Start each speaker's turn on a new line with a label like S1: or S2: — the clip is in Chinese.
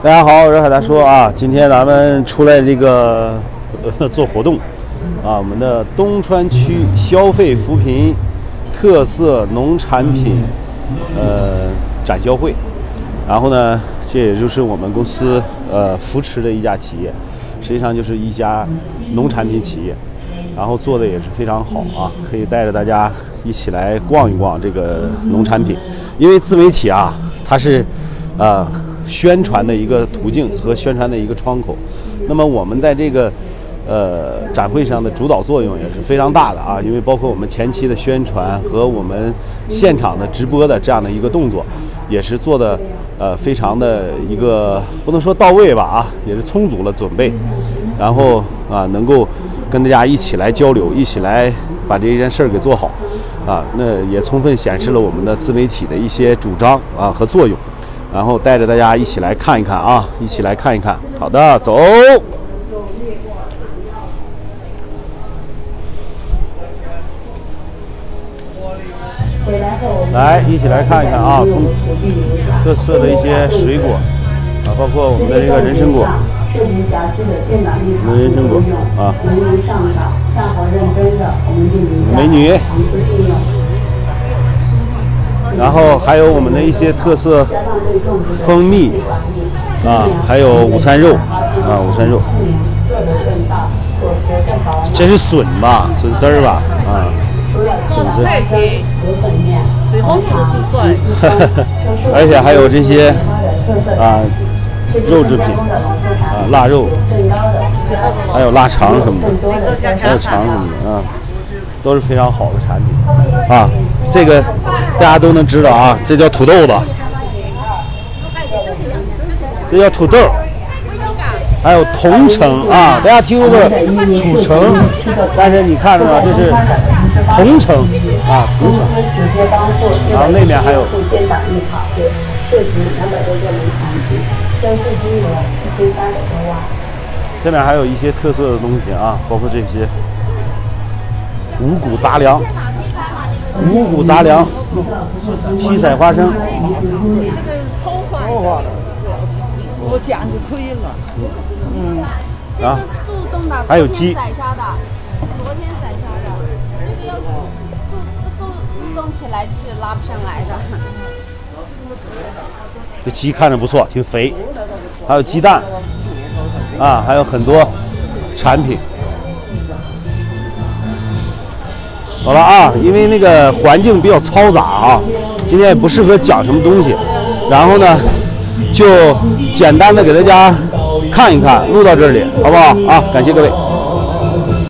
S1: 大家好，我是海大叔啊。今天咱们出来这个、呃、做活动啊，我们的东川区消费扶贫特色农产品呃展销会。然后呢，这也就是我们公司呃扶持的一家企业，实际上就是一家农产品企业，然后做的也是非常好啊，可以带着大家一起来逛一逛这个农产品，因为自媒体啊，它是呃宣传的一个途径和宣传的一个窗口。那么我们在这个呃展会上的主导作用也是非常大的啊，因为包括我们前期的宣传和我们现场的直播的这样的一个动作，也是做的呃非常的一个不能说到位吧啊，也是充足了准备，然后啊能够跟大家一起来交流，一起来把这件事儿给做好啊，那也充分显示了我们的自媒体的一些主张啊和作用。然后带着大家一起来看一看啊，一起来看一看。好的，走。来，一起来看一看啊，从特色的一些水果啊，包括我们的这个人参果。涉及详细的建档立场人参果啊。能人上岗，干活认真的，我们就留下。美女。然后还有我们的一些特色蜂蜜啊，还有午餐肉啊，午餐肉。这是笋吧，笋丝儿吧，啊，笋丝。而且还有这些啊，肉制品啊，腊肉，还有腊肠什么的，还有肠什么的啊。都是非常好的产品啊，这个大家都能知道啊，这叫土豆子，这叫土豆，还有桐城啊，大家听过楚城，但是你看着吗？这是桐城啊，桐城，然后那边还有，下面还有一些特色的东西啊，包括这些。五谷杂粮，五谷杂粮，七彩花生。这
S2: 是葱花的，我讲就可以了。
S1: 嗯。
S3: 啊。速冻的，
S1: 还有鸡。
S3: 宰杀的，昨天宰杀的，这个要速速速速冻起来吃，拉不上来的。
S1: 这鸡看着不错，挺肥。还有鸡蛋，啊，还有很多产品。好了啊，因为那个环境比较嘈杂啊，今天也不适合讲什么东西，然后呢，就简单的给大家看一看，录到这里，好不好啊？感谢各位。